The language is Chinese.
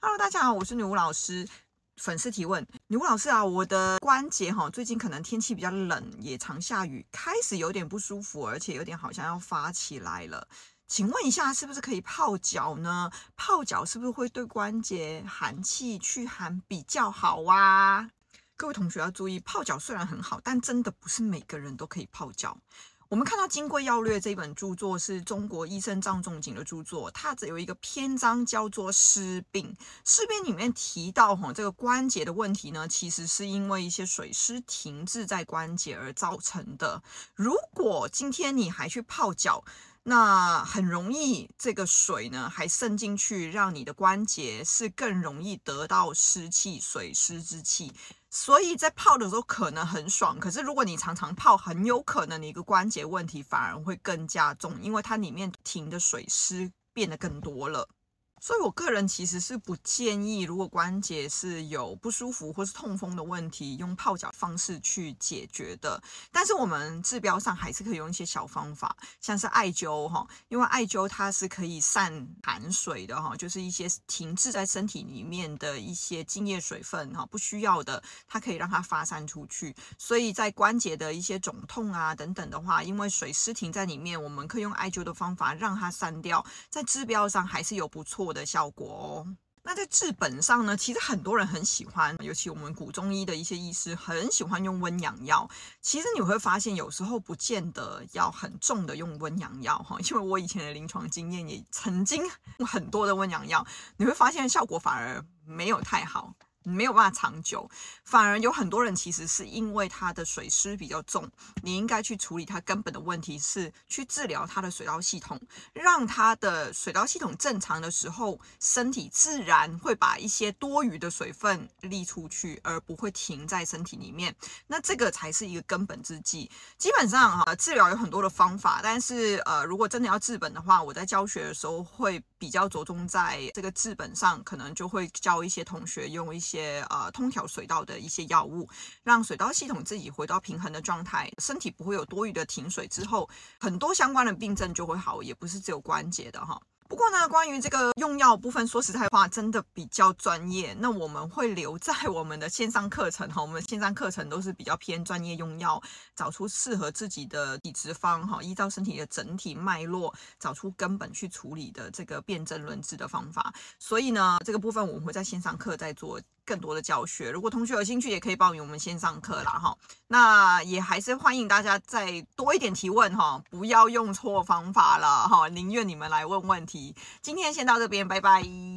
Hello，大家好，我是女巫老师。粉丝提问：女巫老师啊，我的关节哈，最近可能天气比较冷，也常下雨，开始有点不舒服，而且有点好像要发起来了。请问一下，是不是可以泡脚呢？泡脚是不是会对关节寒气驱寒比较好啊？各位同学要注意，泡脚虽然很好，但真的不是每个人都可以泡脚。我们看到《金匮要略》这本著作是中国医生张仲景的著作，它只有一个篇章叫做“湿病”。湿病里面提到，哈，这个关节的问题呢，其实是因为一些水湿停滞在关节而造成的。如果今天你还去泡脚，那很容易这个水呢还渗进去，让你的关节是更容易得到湿气、水湿之气。所以在泡的时候可能很爽，可是如果你常常泡，很有可能你一个关节问题反而会更加重，因为它里面停的水湿变得更多了。所以，我个人其实是不建议，如果关节是有不舒服或是痛风的问题，用泡脚方式去解决的。但是，我们治标上还是可以用一些小方法，像是艾灸哈，因为艾灸它是可以散寒水的哈，就是一些停滞在身体里面的一些津液水分哈，不需要的，它可以让它发散出去。所以在关节的一些肿痛啊等等的话，因为水湿停在里面，我们可以用艾灸的方法让它散掉，在治标上还是有不错的效果哦。那在治本上呢，其实很多人很喜欢，尤其我们古中医的一些医师很喜欢用温阳药。其实你会发现，有时候不见得要很重的用温阳药哈，因为我以前的临床经验也曾经用很多的温阳药，你会发现效果反而没有太好。没有办法长久，反而有很多人其实是因为他的水湿比较重，你应该去处理他根本的问题，是去治疗他的水道系统，让他的水道系统正常的时候，身体自然会把一些多余的水分沥出去，而不会停在身体里面。那这个才是一个根本之计。基本上哈，治疗有很多的方法，但是呃，如果真的要治本的话，我在教学的时候会比较着重在这个治本上，可能就会教一些同学用一些。些呃，通调水道的一些药物，让水道系统自己回到平衡的状态，身体不会有多余的停水之后，很多相关的病症就会好，也不是只有关节的哈。不过呢，关于这个用药部分，说实在话，真的比较专业。那我们会留在我们的线上课程哈，我们线上课程都是比较偏专业用药，找出适合自己的体质方哈，依照身体的整体脉络，找出根本去处理的这个辨证论治的方法。所以呢，这个部分我们会在线上课再做更多的教学。如果同学有兴趣，也可以报名我们线上课啦哈。那也还是欢迎大家再多一点提问哈，不要用错方法了哈，宁愿你们来问问题今天先到这边，拜拜。